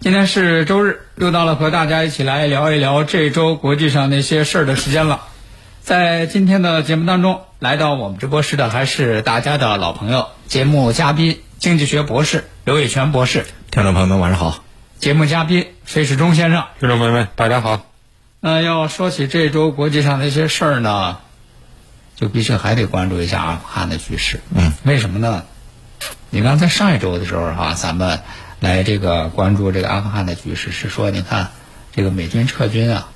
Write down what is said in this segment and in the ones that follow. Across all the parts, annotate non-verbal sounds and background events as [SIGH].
今天是周日，又到了和大家一起来聊一聊这周国际上那些事儿的时间了。在今天的节目当中，来到我们直播室的还是大家的老朋友，节目嘉宾经济学博士刘伟全博士。听众朋友们，晚上好。节目嘉宾费世忠先生。听众朋友们，大家好。那要说起这周国际上那些事儿呢，就必须还得关注一下阿富汗的局势。嗯，为什么呢？你刚才上一周的时候哈、咱们来这个关注这个阿富汗的局势，是说你看这个美军撤军啊，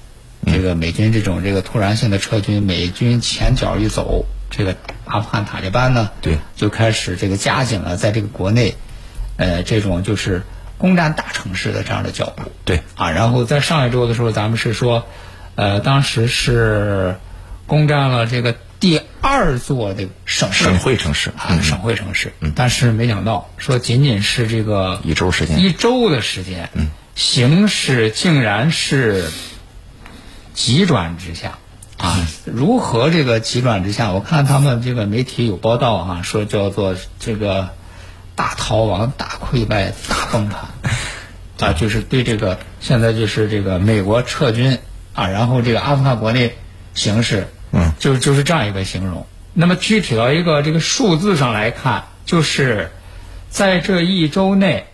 这个美军这种这个突然性的撤军，美军前脚一走，这个阿富汗塔利班呢，对，就开始这个加紧了在这个国内，呃，这种就是攻占大城市的这样的脚步。对啊，然后在上一周的时候，咱们是说，呃，当时是攻占了这个第二座的省省会城市啊，省会城市。但是没想到，说仅仅是这个一周时间一周的时间，嗯，形势竟然是急转直下。啊，如何这个急转直下？我看他们这个媒体有报道啊，说叫做这个大逃亡、大溃败、大崩盘。[LAUGHS] 啊，就是对这个现在就是这个美国撤军啊，然后这个阿富汗国内形势，嗯，就就是这样一个形容。那么具体到一个这个数字上来看，就是在这一周内，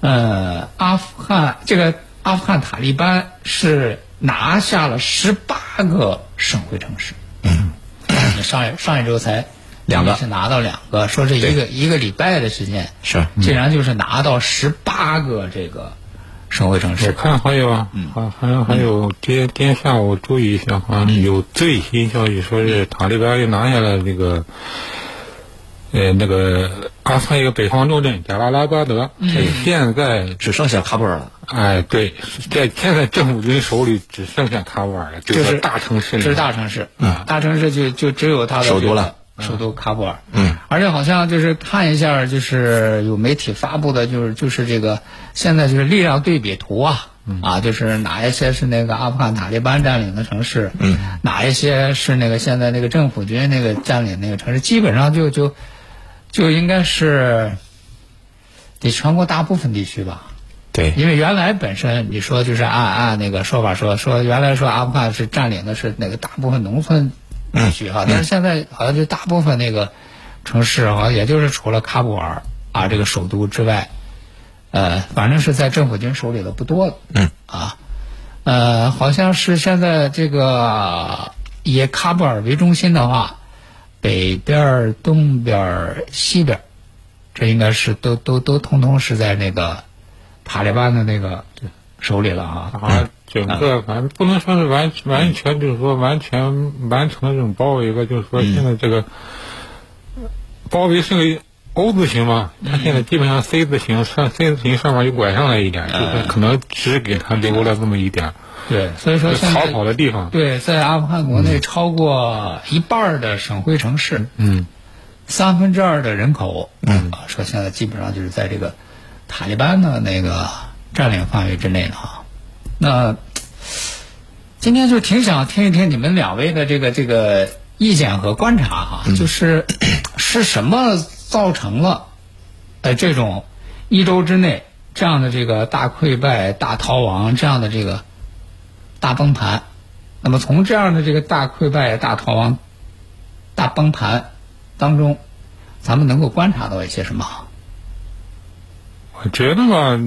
呃，阿富汗这个阿富汗塔利班是拿下了十八个省会城市。嗯，[CLEARS THROAT] 上上一周才两个是拿到两个，说这一个一个礼拜的时间是竟然就是拿到十八个这个省会城市。我。看还有啊，还还有还有，今天今天下午注意一下，好像有最新消息说是塔利班又拿下了那个，呃，那个阿富汗一个北方重镇贾拉拉巴德，这现在只剩下喀布尔了。哎，对，在现在政府军手里只剩下喀布尔了，这就是大城市，这是大城市，嗯，大城市就就只有它的这个首都了，首都喀布尔，嗯，而且好像就是看一下，就是有媒体发布的，就是就是这个现在就是力量对比图啊，啊，就是哪一些是那个阿富汗塔利班占领的城市，嗯，哪一些是那个现在那个政府军那个占领那个城市，基本上就就就应该是得全国大部分地区吧，对，因为原来本身你说就是按按那个说法说说原来说阿富汗是占领的是那个大部分农村地区哈，但是现在好像就大部分那个城市好像也就是除了喀布尔啊这个首都之外，呃，反正是在政府军手里的不多了。嗯啊，呃，好像是现在这个以喀布尔为中心的话，北边儿、东边儿、西边儿，这应该是都都都通通是在那个塔利班的那个手里了啊。啊，整个反正不能说是完完全，就是说完全完成了这种包围吧，就是说现在这个包围是个 O 字形嘛，它现在基本上 C 字形上 C 字形上面又拐上来一点，就是可能只给他留了这么一点对，所以说现逃跑的地方。对，在阿富汗国内超过一半的省会城市，嗯，三分之二的人口，嗯，说现在基本上就是在这个塔利班的那个占领范围之内了啊。那今天就挺想听一听你们两位的这个这个意见和观察哈、就是 [CLEARS THROAT] 是什么造成了呃这种一周之内这样的这个大溃败、大逃亡这样的这个大崩盘。那么从这样的这个大溃败、大逃亡、大崩盘当中，咱们能够观察到一些什么？我觉得吧，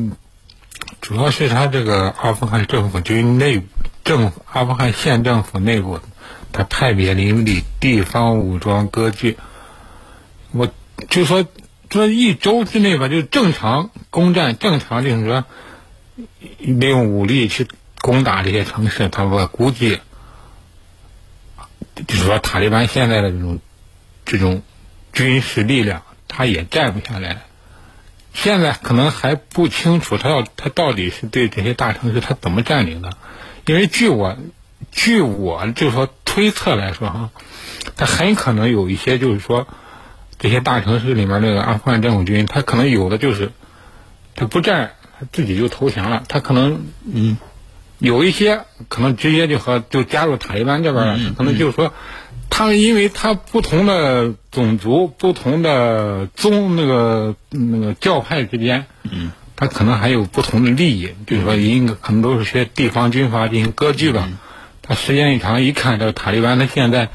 主要是他这个阿富汗政府军内部政府阿富汗县政府内部，他派别林立地方武装割据。我就说，这一周之内吧，就正常攻占，正常就是说利用武力去攻打这些城市，他我估计，就是说塔利班现在的这种这种军事力量，他也占不下来。现在可能还不清楚他要他到底是对这些大城市他怎么占领的，因为据我据我就说推测来说哈，他很可能有一些就是说这些大城市里面那个阿富汗政府军，他可能有的就是他不占，他自己就投降了，他可能嗯有一些可能直接就和就加入塔利班这边了，可能就是说。他们因为他不同的种族、不同的宗那个那个教派之间，嗯，他可能还有不同的利益，就是说，应该可能都是些地方军阀进行割据吧。他时间一长，一看这个塔利班，他现在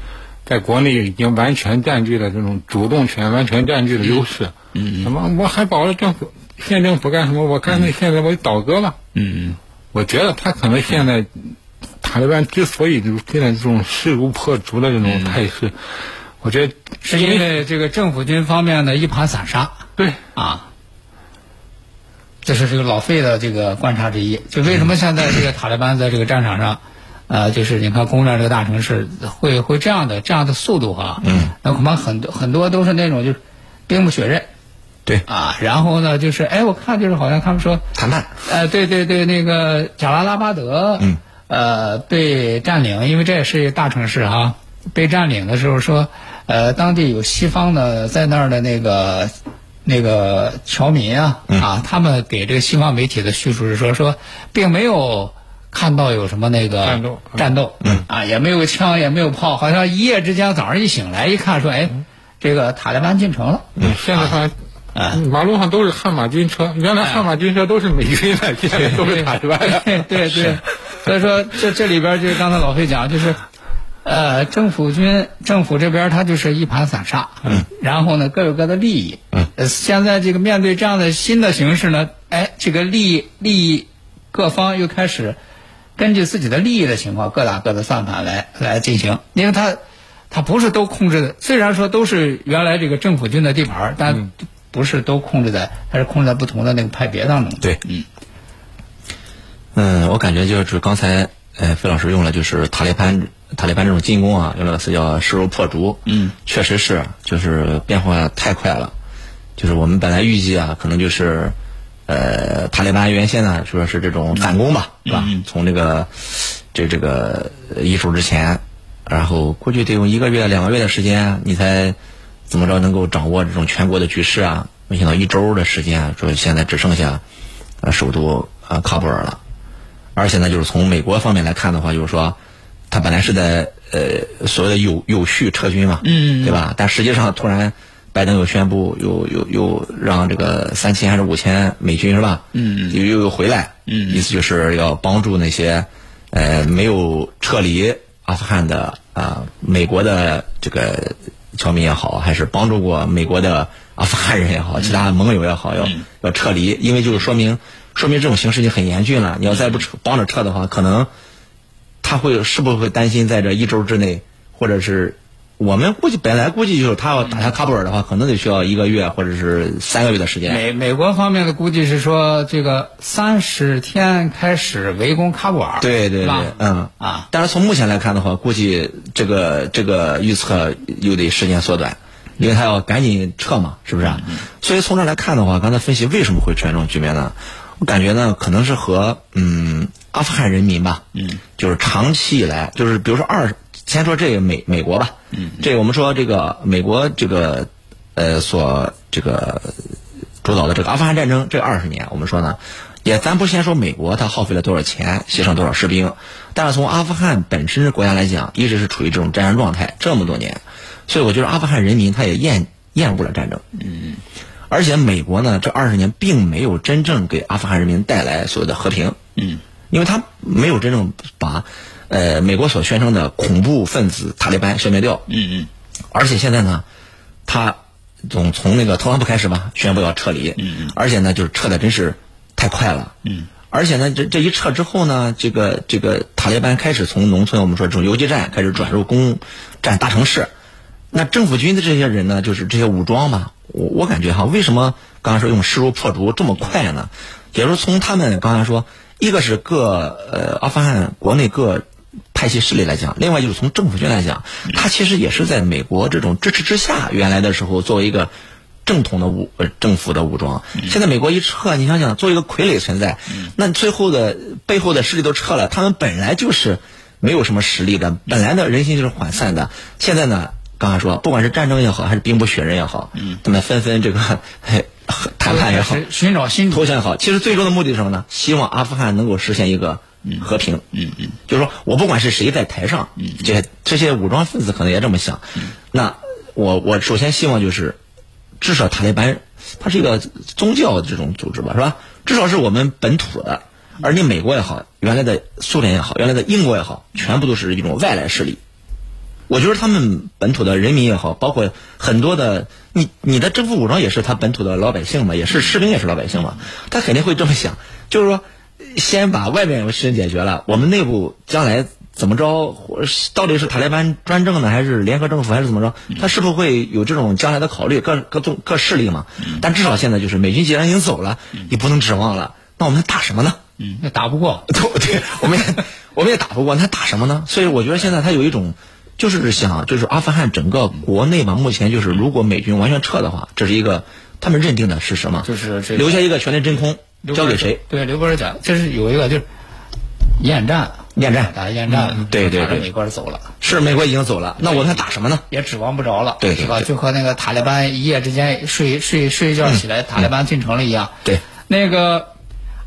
在国内已经完全占据了这种主动权，完全占据了优势。嗯什么？我还保着政府、县政府干什么？我干脆现在我就倒戈了。嗯嗯。我觉得他可能现在。塔利班之所以就现在这种势如破竹的这种态势，我觉得是因为这个政府军方面的一盘散沙。对啊，这是这个老费的这个观察之一。就为什么现在这个塔利班在这个战场上，呃，就是你看攻占这个大城市会会这样的这样的速度啊？嗯，那恐怕很多很多都是那种就是兵不血刃。对啊，然后呢，就是哎，我看就是好像他们说谈判。呃，对对对，那个贾拉拉巴德。嗯。呃，被占领，因为这也是一个大城市哈。被占领的时候说，呃，当地有西方的在那儿的那个那个侨民啊，啊，他们给这个西方媒体的叙述是说，说并没有看到有什么那个战斗，战斗，啊，也没有枪，也没有炮，好像一夜之间早上一醒来一看，说，哎，这个塔利班进城了。嗯，现在看。啊，马路上都是悍马军车，原来悍马军车都是美军的，现在都是塔利班的。对 [LAUGHS] 对，[LAUGHS] 所以说这这里边就是刚才老费讲，就是呃，政府军政府这边他就是一盘散沙，嗯，然后呢各有各的利益，嗯，现在这个面对这样的新的形势呢，哎，这个利益利益各方又开始根据自己的利益的情况，各打各的算盘来来进行，因为他他不是都控制的，虽然说都是原来这个政府军的地盘，但。不是都控制在，还是控制在不同的那个派别当中。对，嗯，嗯，我感觉就是刚才，呃，费老师用了就是塔利班，塔利班这种进攻啊，用了个词叫势如破竹。嗯，确实是，就是变化太快了。就是我们本来预计啊，可能就是，呃，塔利班原先呢说是这种反攻吧，是吧？从这个这这个一周之前，然后估计得用一个月、两个月的时间，你才。怎么着能够掌握这种全国的局势啊？没想到一周的时间，说现在只剩下，呃，首都啊喀布尔了。而且呢，就是从美国方面来看的话，就是说，他本来是在呃所谓的有有序撤军嘛，嗯，对吧？但实际上突然拜登又宣布，又又又让这个三千还是五千美军是吧？嗯，又又又回来，嗯，意思就是要帮助那些呃没有撤离阿富汗的啊美国的这个。侨民也好，还是帮助过美国的阿富汗人也好，其他盟友也好，要要撤离，因为就是说明，说明这种形势已经很严峻了。你要再不撤，帮着撤的话，可能他会是不是会担心在这一周之内，或者是。我们估计本来估计就是他要打下喀布尔的话，可能得需要一个月或者是三个月的时间。美美国方面的估计是说，这个三十天开始围攻喀布尔。对对对，嗯啊。但是从目前来看的话，估计这个这个预测又得时间缩短，因为他要赶紧撤嘛，是不是？所以从这来看的话，刚才分析为什么会出现这种局面呢？我感觉呢，可能是和嗯阿富汗人民吧，嗯，就是长期以来，就是比如说二。先说这个美美国吧，嗯，这个我们说这个美国这个呃所这个主导的这个阿富汗战争这二十年，我们说呢，也咱不先说美国它耗费了多少钱，牺牲多少士兵，但是从阿富汗本身国家来讲，一直是处于这种战争状态这么多年，所以我觉得阿富汗人民他也厌厌恶了战争，嗯，而且美国呢这二十年并没有真正给阿富汗人民带来所谓的和平，嗯，因为他没有真正把。呃，美国所宣称的恐怖分子塔利班消灭掉，嗯嗯，而且现在呢，他总从那个特朗普开始吧，宣布要撤离，嗯嗯，而且呢，就是撤的真是太快了，嗯，而且呢，这这一撤之后呢，这个这个塔利班开始从农村，我们说这种游击战开始转入攻占大城市。那政府军的这些人呢，就是这些武装嘛，我我感觉哈，为什么刚才说用势如破竹这么快呢？也就是从他们刚才说，一个是各呃阿富汗国内各派系势力来讲，另外就是从政府军来讲，他其实也是在美国这种支持之下，原来的时候作为一个。正统的武呃政府的武装，现在美国一撤，你想想，作为一个傀儡存在，那最后的背后的势力都撤了，他们本来就是没有什么实力的，本来的人心就是涣散的。现在呢，刚才说，不管是战争也好，还是兵不血刃也好，他们纷纷这个 [LAUGHS] 谈判也好，寻找新投降也好，其实最终的目的是什么呢？希望阿富汗能够实现一个和平。嗯嗯，就是说我不管是谁在台上，嗯这些这些武装分子可能也这么想。那我我首先希望就是。至少塔利班，它是一个宗教这种组织吧，是吧？至少是我们本土的，而你美国也好，原来的苏联也好，原来的英国也好，全部都是一种外来势力。我觉得他们本土的人民也好，包括很多的你你的政府武装也是他本土的老百姓嘛，也是士兵也是老百姓嘛，他肯定会这么想，就是说，先把外面事情解决了，我们内部将来。怎么着？或到底是塔利班专政呢，还是联合政府，还是怎么着？他是不是会有这种将来的考虑？各各种各势力嘛。但至少现在就是美军既然已经走了，你不能指望了。那我们打什么呢？嗯，那打不过。[LAUGHS] 对，我们也我们也打不过，那打什么呢？所以我觉得现在他有一种，就是想，就是阿富汗整个国内吧，目前就是如果美军完全撤的话，这是一个他们认定的是什么？就是留下一个权力真空，交给谁？对，刘博士讲，这是有一个就是厌战。厌战打厌战，对对对，美国走了，是美国已经走了，那我们还打什么呢？也指望不着了，对是吧？就和那个塔利班一夜之间睡睡睡一觉起来，塔利班进城了一样。对，那个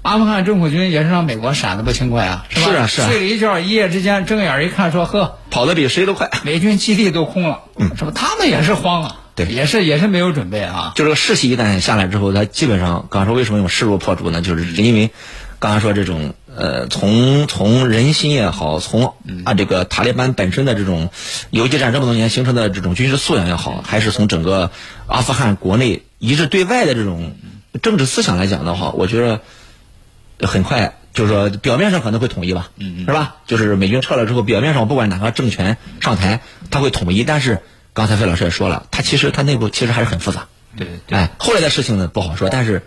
阿富汗政府军也是让美国闪的不轻快啊，是吧？是啊是啊，睡了一觉，一夜之间睁眼一看，说呵，跑得比谁都快，美军基地都空了，嗯，是吧？他们也是慌啊，对，也是也是没有准备啊。就这个士气一旦下来之后，他基本上，刚才说为什么用势如破竹呢？就是因为刚才说这种。呃，从从人心也好，从啊这个塔利班本身的这种游击战这么多年形成的这种军事素养也好，还是从整个阿富汗国内一致对外的这种政治思想来讲的话，我觉得很快就是说表面上可能会统一吧，是吧？就是美军撤了之后，表面上不管哪个政权上台，他会统一。但是刚才费老师也说了，他其实他内部其实还是很复杂。对对。哎，后来的事情呢不好说，但是。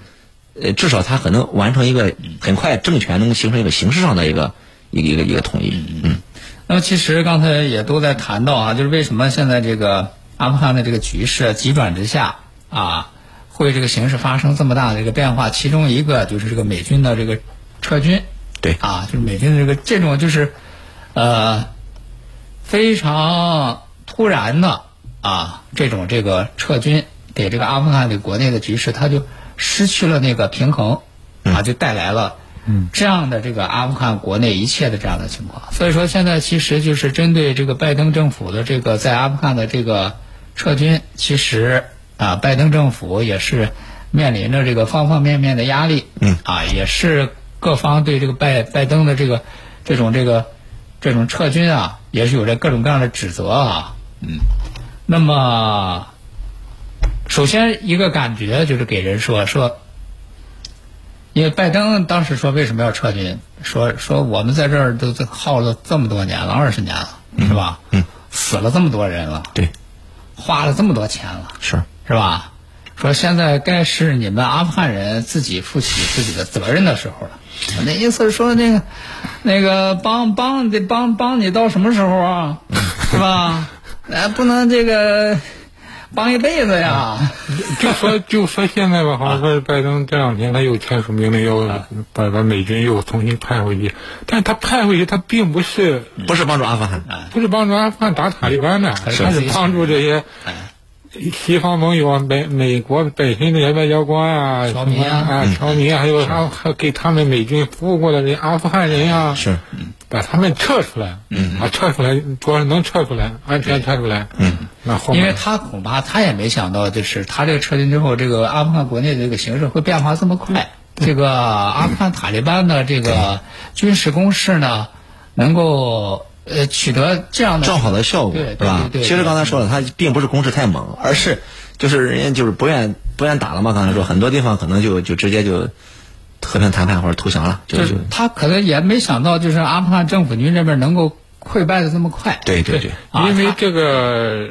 呃，至少他可能完成一个很快政权能形成一个形式上的一个一个一个一个统一。嗯，那么其实刚才也都在谈到啊，就是为什么现在这个阿富汗的这个局势急转直下啊，会这个形势发生这么大的一个变化？其中一个就是这个美军的这个撤军。对。啊，就是美军的这个这种就是呃非常突然的啊这种这个撤军，给这个阿富汗的国内的局势，它就。失去了那个平衡，啊，就带来了这样的这个阿富汗国内一切的这样的情况。所以说，现在其实就是针对这个拜登政府的这个在阿富汗的这个撤军，其实啊，拜登政府也是面临着这个方方面面的压力，嗯啊，也是各方对这个拜拜登的这个这种这个这种撤军啊，也是有着各种各样的指责啊，嗯，那么。首先，一个感觉就是给人说说，因为拜登当时说为什么要撤军，说说我们在这儿都耗了这么多年了，二十年了，是吧？嗯，死了这么多人了，对，花了这么多钱了，是是吧？说现在该是你们阿富汗人自己负起自己的责任的时候了。那意思是说，那个那个帮帮得帮帮你到什么时候啊？是吧？哎，不能这个。帮一辈子呀！[LAUGHS] 就说就说现在吧，好像说拜登这两天他又签署命令，要把把美军又重新派回去。但是他派回去，他并不是不是帮助阿富汗，不是帮助阿富汗打塔利班的，他是帮助这些西方盟友啊、美美国本身这些外交官啊、侨民啊、侨民，啊还有还还给他们美军服务过的人阿富汗人啊，是。把他们撤出来，嗯，啊，撤出来，主要是能撤出来，安全撤出来，嗯，那后因为他恐怕他也没想到，就是他这个撤军之后，这个阿富汗国内的这个形势会变化这么快。这个阿富汗塔利班的这个军事攻势呢，能够呃取得这样的正好的效果，对吧？其实刚才说了，他并不是攻势太猛，而是就是人家就是不愿不愿打了嘛。刚才说很多地方可能就就直接就。和平谈判或者投降了，就就是他可能也没想到，就是阿富汗政府军这边能够溃败的这么快。对对对，啊因为这个，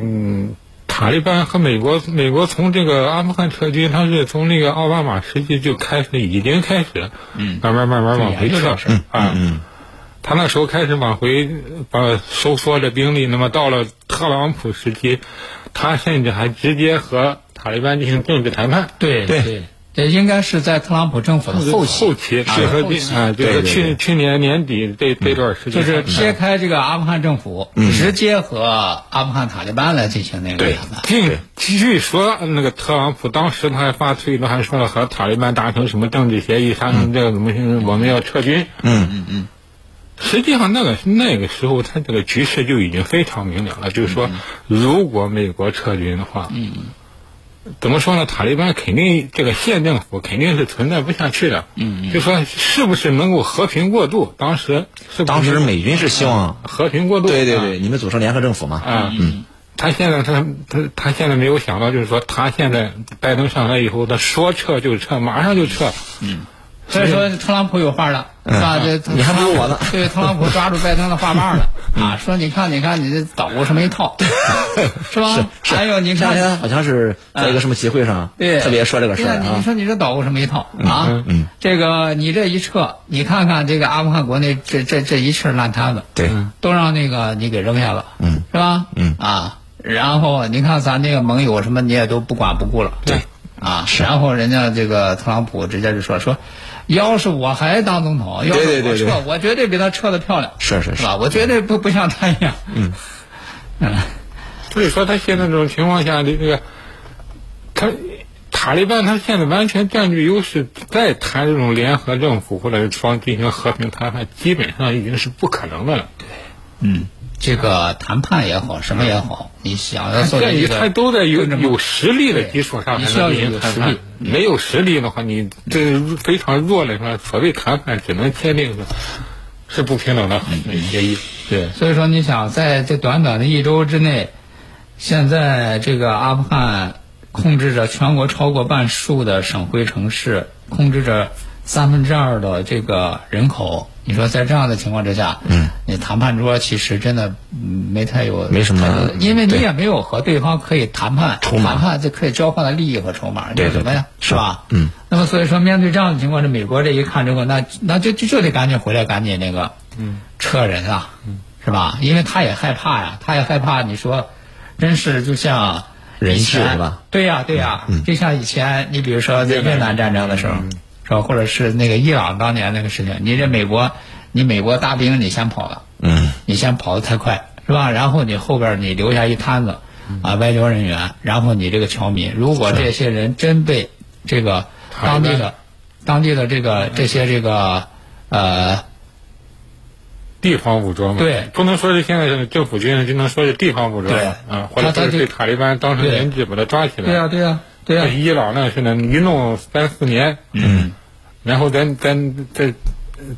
嗯，塔利班和美国，美国从这个阿富汗撤军，他是从那个奥巴马时期就开始，已经开始，嗯，慢慢慢慢往回撤对研究这事儿啊。他那时候开始往回把收缩着兵力，那么到了特朗普时期，他甚至还直接和塔利班进行政治谈判。对对对，这应该是在特朗普政府的后期，后期和啊，就是对对去去年年底这这段时间，就是撇开这个阿富汗政府，直接和阿富汗塔利班来进行那个对谈判。据据说，那个特朗普当时他还发推特，还说了和塔利班达成什么政治协议，达成这个怎么我们要撤军。嗯嗯嗯。实际上，那个那个时候，他这个局势就已经非常明了了，就是说，如果美国撤军的话，嗯，怎么说呢？塔利班肯定这个县政府肯定是存在不下去的。嗯就说是不是能够和平过渡？当时是当时美军是希望，和平过渡。啊对对对，你们组成联合政府嘛，啊，嗯，他现在他他他现在没有想到，就是说他现在拜登上来以后，他说撤就撤，马上就撤。所以说，特朗普有话了，是吧？这 [LAUGHS] 你还不如我呢 [LAUGHS] 对，特朗普抓住拜登的话棒了啊，说你看，你看，你这捣鼓什么一套，是吧？还有你看，天好像是在一个什么集会上，对，特别说这个事儿你。说你这捣鼓什么一套啊？嗯，这个你这一撤，你看看这个阿富汗国内这这这一气儿烂摊子，对，都让那个你给扔下了，嗯，是吧？嗯啊，然后你看咱那个盟友什么你也都不管不顾了，对啊，然后人家这个特朗普直接就说说，要是我还当总统，要是对对对我撤，我绝对比他撤的漂亮，是是是。是吧？我绝对不不像他一样，嗯。嗯，所以说，他现在这种情况下，这个他塔利班他现在完全占据优势，再谈这种联合政府或者是双进行和平谈判，基本上已经是不可能的了。对嗯，这个谈判也好，什么也好，你想要做在于一个他都在有有实力的基础上才能你需要有进行谈判有实力。没有实力的话，你这非常弱的话，所谓谈判只能签订是是不平等的协议。对，所以说你想在这短短的一周之内，现在这个阿富汗控制着全国超过半数的省会城市，控制着三分之二的这个人口。你说在这样的情况之下，嗯，你谈判桌其实真的嗯没太有没什么太因为你也没有和对方可以谈判谈判就可以交换的利益和筹码，对有什么呀？是吧？嗯。那么所以说，面对这样的情况，这美国这一看之后，那那就就就得赶紧回来，赶紧那个，嗯，撤人啊，嗯，是吧？因为他也害怕呀，他也害怕。你说，真是就像人质是吧？对呀，对呀，就像以前你比如说在越南战争的时候，是吧？或者是那个伊朗当年那个事情，你这美国，你美国大兵你先跑了，嗯，你先跑得太快，是吧？然后你后边你留下一摊子啊外交人员，然后你这个侨民，如果这些人真被这个当地的当地的这个这些这个呃地方武装嘛，对不能说是现在是政府军，只能说是地方武装对啊，或者是被塔利班当成对人质把他抓起来。对呀、对呀、对呀、伊朗那是呢，一弄三四年，嗯，然后咱咱再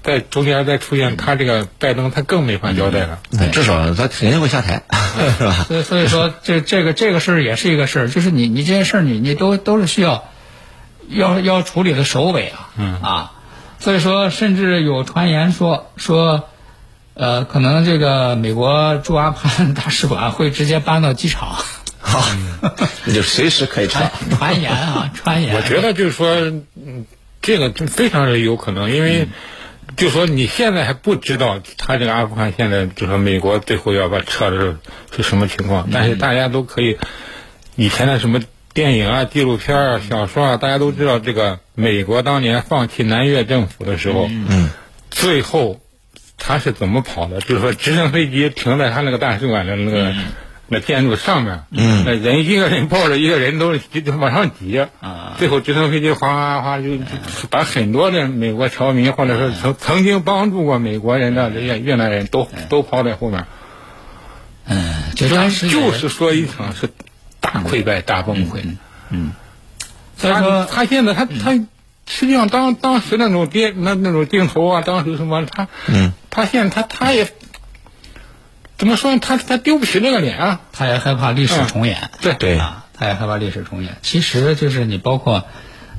在中间再出现他这个拜登，他更没法交代了。至少他肯定会下台，[LAUGHS] 是吧？所以所以说这这个这个事儿也是一个事儿，就是你你这些事儿你你都都是需要要要处理的首尾啊，嗯啊，所以说甚至有传言说说，呃，可能这个美国驻阿富汗 [LAUGHS] 大使馆会直接搬到机场，[LAUGHS] 好，那就随时可以撤传。传言啊传言，我觉得就是说，嗯，这个就非常的有可能，因为就说你现在还不知道他这个阿富汗现在就说美国最后要把撤的是是什么情况，但是大家都可以以前的什么电影啊、纪录片啊、小说啊，大家都知道这个美国当年放弃南越政府的时候，嗯，最后他是怎么跑的？就是说直升飞机停在他那个大使馆的那个。那建筑上面，嗯，那人一个人抱着一个人都就就往上挤，啊。最后直升飞机哗哗哗就就把很多的美国侨民或者说曾曾经帮助过美国人的这些越南人都都抛在后面，嗯，就当时就是说一场是大溃败、大崩溃。他所以说他现在他他实际上当当时那种电那那种镜头啊，当时什么他嗯，他现在他他也怎么说呢？他他丢不起那个脸啊。他也害怕历史重演。对对啊，他也害怕历史重演。其实就是你包括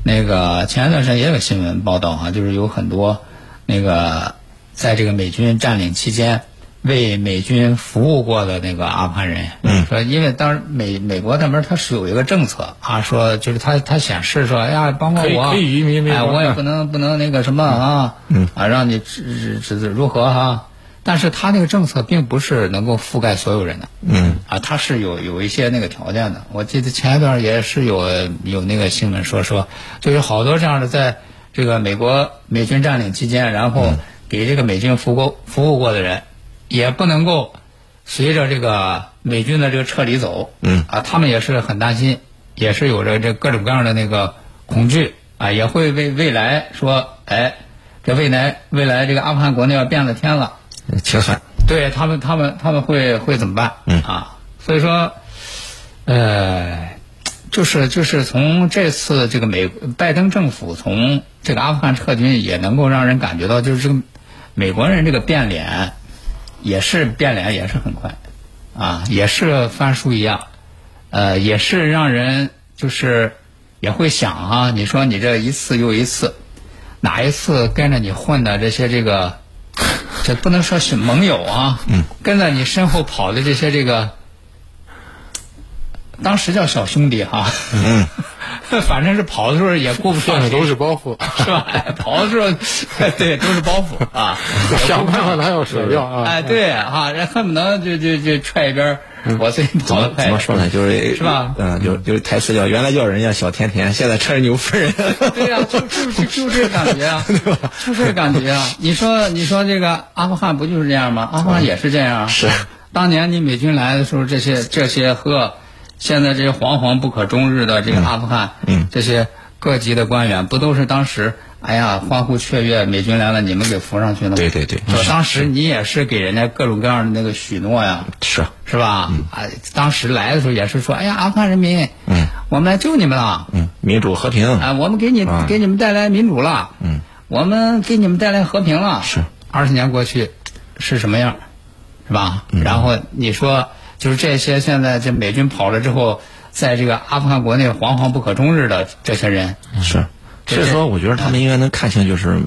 那个前一段时间也有新闻报道啊，就是有很多那个在这个美军占领期间为美军服务过的那个阿富汗人，嗯，说因为当时美美国那边他是有一个政策啊，说就是他他显示说，哎呀，包括我，可以移民哎，我也不能不能那个什么啊，嗯，啊，让你指指指如何哈、但是他那个政策并不是能够覆盖所有人的，嗯，啊，他是有有一些那个条件的。我记得前一段也是有有那个新闻说说，就有好多这样的，在这个美国美军占领期间，然后给这个美军服过服务过的人，也不能够随着这个美军的这个撤离走，嗯，啊，他们也是很担心，也是有着这各种各样的那个恐惧。啊，也会为未来说，哎，这未来未来这个阿富汗国内要变了天了。清算。对他们，他们他们会会怎么办？嗯啊，所以说，呃，就是就是从这次这个美拜登政府从这个阿富汗撤军，也能够让人感觉到，就是这个美国人这个变脸，也是变脸也是很快，啊，也是翻书一样，呃，也是让人就是也会想啊，你说你这一次又一次，哪一次跟着你混的这些这个。[LAUGHS] 这不能说是盟友啊，嗯，跟在你身后跑的这些这个，当时叫小兄弟哈，嗯，[LAUGHS] 反正是跑的时候也顾不上谁都是包袱，[LAUGHS] 是吧？哎跑的时候，对，都是包袱啊，想办法他要甩掉啊！哎，对啊，人恨不能就就就踹一边儿，我最怎么怎么说呢？就是是吧嗯，就就是台词叫原来叫人家小甜甜，现在成人牛夫人。[LAUGHS] 对呀、就就是就这感觉啊，[LAUGHS] 就这感觉啊。你说你说这个阿富汗不就是这样吗？阿富汗也是这样啊。是。当年你美军来的时候，这些这些和现在这些惶惶不可终日的这个阿富汗，嗯这些各级的官员，不都是当时哎呀欢呼雀跃，美军来了，你们给扶上去了？对对对说当时你也是给人家各种各样的那个许诺呀。是，是吧？啊，当时来的时候也是说，哎呀，阿富汗人民，嗯，我们来救你们了，嗯，民主和平。啊，我们给你、啊给你们带来民主了，嗯，我们给你们带来和平了。是，二十年过去，是什么样，是吧？嗯。然后你说，就是这些现在这美军跑了之后，在这个阿富汗国内惶惶不可终日的这些人，是，对所以说我觉得他们应该能看清，就是，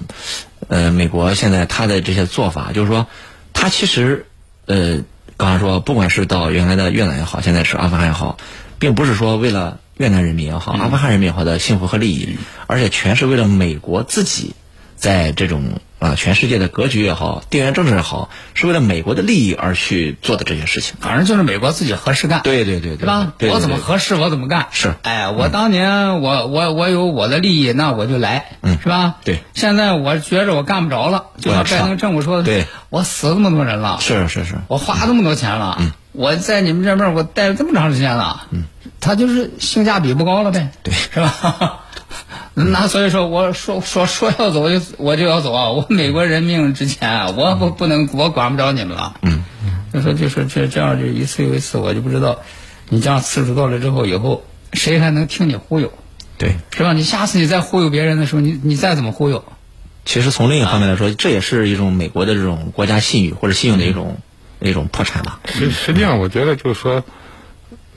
呃，美国现在他的这些做法，就是说，他其实，呃，刚才说，不管是到原来的越南也好，现在是阿富汗也好，并不是说为了越南人民也好，阿富汗人民也好的幸福和利益，而且全是为了美国自己，在这种啊全世界的格局也好，地缘政治也好，是为了美国的利益而去做的这些事情。反正就是美国自己合适干。对对对对，是吧？对对我怎么合适我怎么干。是哎，我当年我我我有我的利益，那我就来，嗯是吧？对现在我觉着我干不着了，就像拜登政府说的，对，我死了这么多人了，是是是，我花这么多钱了，我在你们这边我待了这么长时间了，嗯，他就是性价比不高了呗，对是吧？[LAUGHS] [LAUGHS] 那所以说，我说说说要走就我就要走啊！我美国人命值钱啊，我不不能我管不着你们了。嗯，就说就是这这样就一次又一次，我就不知道，你这样次数多了之后，以后谁还能听你忽悠，对。是吧？你下次你再忽悠别人的时候，你你再怎么忽悠，其实从另一方面来说，这也是一种美国的这种国家信誉或者信用的一种、一种破产吧。实实际上，我觉得就是说，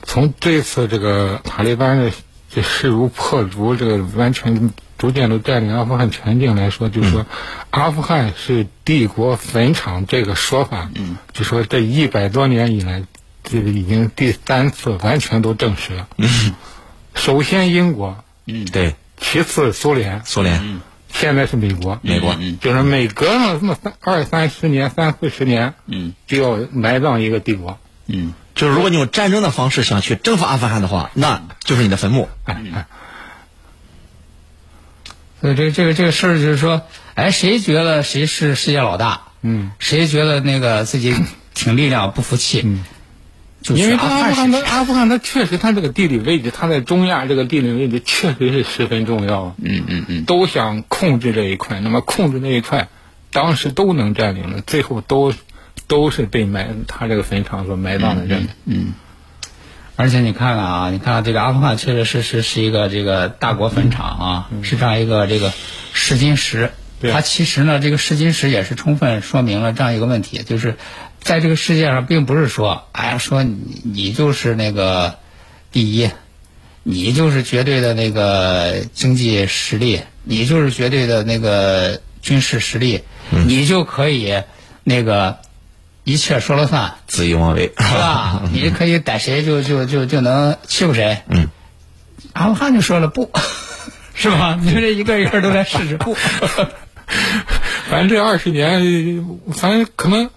从这次这个塔利班的这势如破竹，这个完全逐渐都占领阿富汗全境来说，就是说，阿富汗是帝国坟场这个说法，嗯，就说这一百多年以来，这个已经第三次完全都证实了。嗯，首先英国，对，其次苏联，苏联，现在是美国，美国就是每隔上这么三二三十年、三四十年，嗯，就要埋葬一个帝国。嗯，就是如果你用战争的方式想去征服阿富汗的话，那就是你的坟墓。哎哎，所以这个这个这个事儿就是说，哎，谁觉得谁是世界老大？嗯，谁觉得那个自己挺力量不服气？嗯，就因为他阿富汗，阿富汗，它确实它这个地理位置，它在中亚这个地理位置确实是十分重要。嗯嗯嗯，都想控制这一块，那么控制那一块，当时都能占领了，最后都都是被埋他这个坟场所埋葬的人。嗯而且你看看啊，你看这个阿富汗确确实实是一个这个大国坟场啊，是这样一个这个试金石。对它其实呢，这个试金石也是充分说明了这样一个问题，就是在这个世界上，并不是说，哎呀，说你你就是那个第一，你就是绝对的那个经济实力，你就是绝对的那个军事实力，你就可以那个一切说了算，恣意妄为，是吧？你可以逮谁就就就就能欺负谁。嗯，阿富汗就说了不，[LAUGHS] 是吧？你们这一个一个都在试试不。[LAUGHS] 反正这二十年，反正可能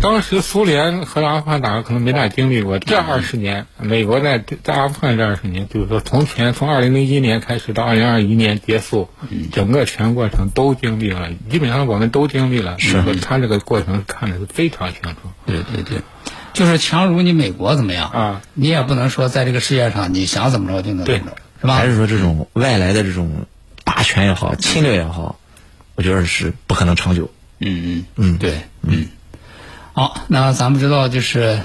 当时苏联和阿富汗打可能没咋经历过。这二十年，美国在在阿富汗这二十年，就是说从前从二零零一年开始到二零二一年结束，整个全过程都经历了，基本上我们都经历了。是他这个过程看的是非常清楚。对对对，就是强如你美国怎么样啊？你也不能说在这个世界上你想怎么着就能怎么着，是吧？还是说这种外来的这种霸权也好，侵略也好？我觉得是不可能长久。嗯嗯嗯，对，嗯。好，那咱们知道，就是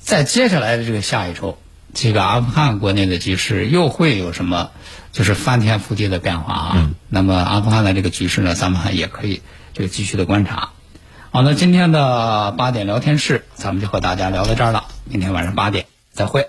在接下来的这个下一周，这个阿富汗国内的局势又会有什么，就是翻天覆地的变化啊？那么阿富汗的这个局势呢，咱们还也可以这个继续的观察。好，那今天的八点聊天室，咱们就和大家聊到这儿了。明天晚上八点再会。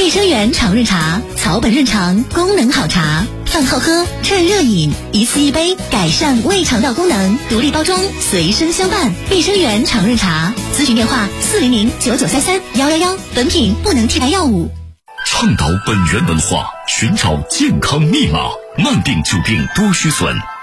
碧生源常润茶，草本润肠，功能好茶，饭后喝，趁热饮，一次一杯，改善胃肠道功能。独立包装，随身相伴。碧生源常润茶，咨询电话：四零零九九三三幺幺幺。本品不能替代药物。倡导本源文化，寻找健康密码，慢病久病多虚损。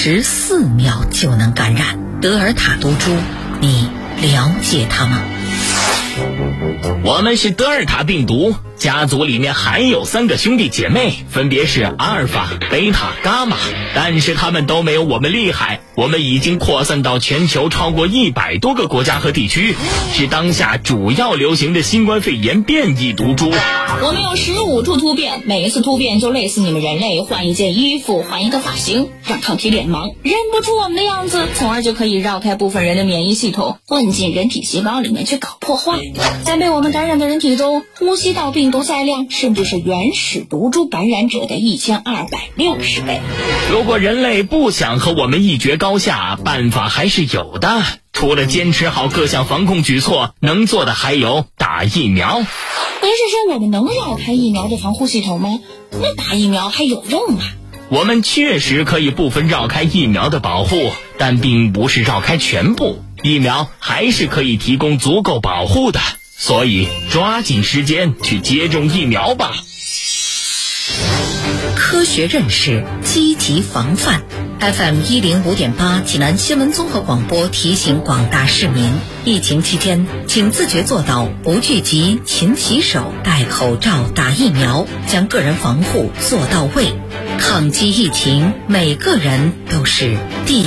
十四秒就能感染德尔塔毒株，你了解它吗？我们是德尔塔病毒家族，里面还有三个兄弟姐妹，分别是阿尔法、贝塔、伽马，但是他们都没有我们厉害。我们已经扩散到全球超过一百多个国家和地区，是当下主要流行的新冠肺炎变异毒株。我们有十五处突变，每一次突变就类似你们人类换一件衣服、换一个发型，让抗体脸盲认不出我们的样子，从而就可以绕开部分人的免疫系统，混进人体细胞里面去搞破坏。在被我们感染的人体中，呼吸道病毒载量甚至是原始毒株感染者的一千二百六十倍。如果人类不想和我们一决高，高下办法还是有的，除了坚持好各项防控举措，能做的还有打疫苗。您是说我们能绕开疫苗的防护系统吗？那打疫苗还有用吗？我们确实可以部分绕开疫苗的保护，但并不是绕开全部。疫苗还是可以提供足够保护的，所以抓紧时间去接种疫苗吧。科学认识，积极防范。FM 一零五点八，济南新闻综合广播提醒广大市民：疫情期间，请自觉做到不聚集、勤洗手、戴口罩、打疫苗，将个人防护做到位。抗击疫情，每个人都是第。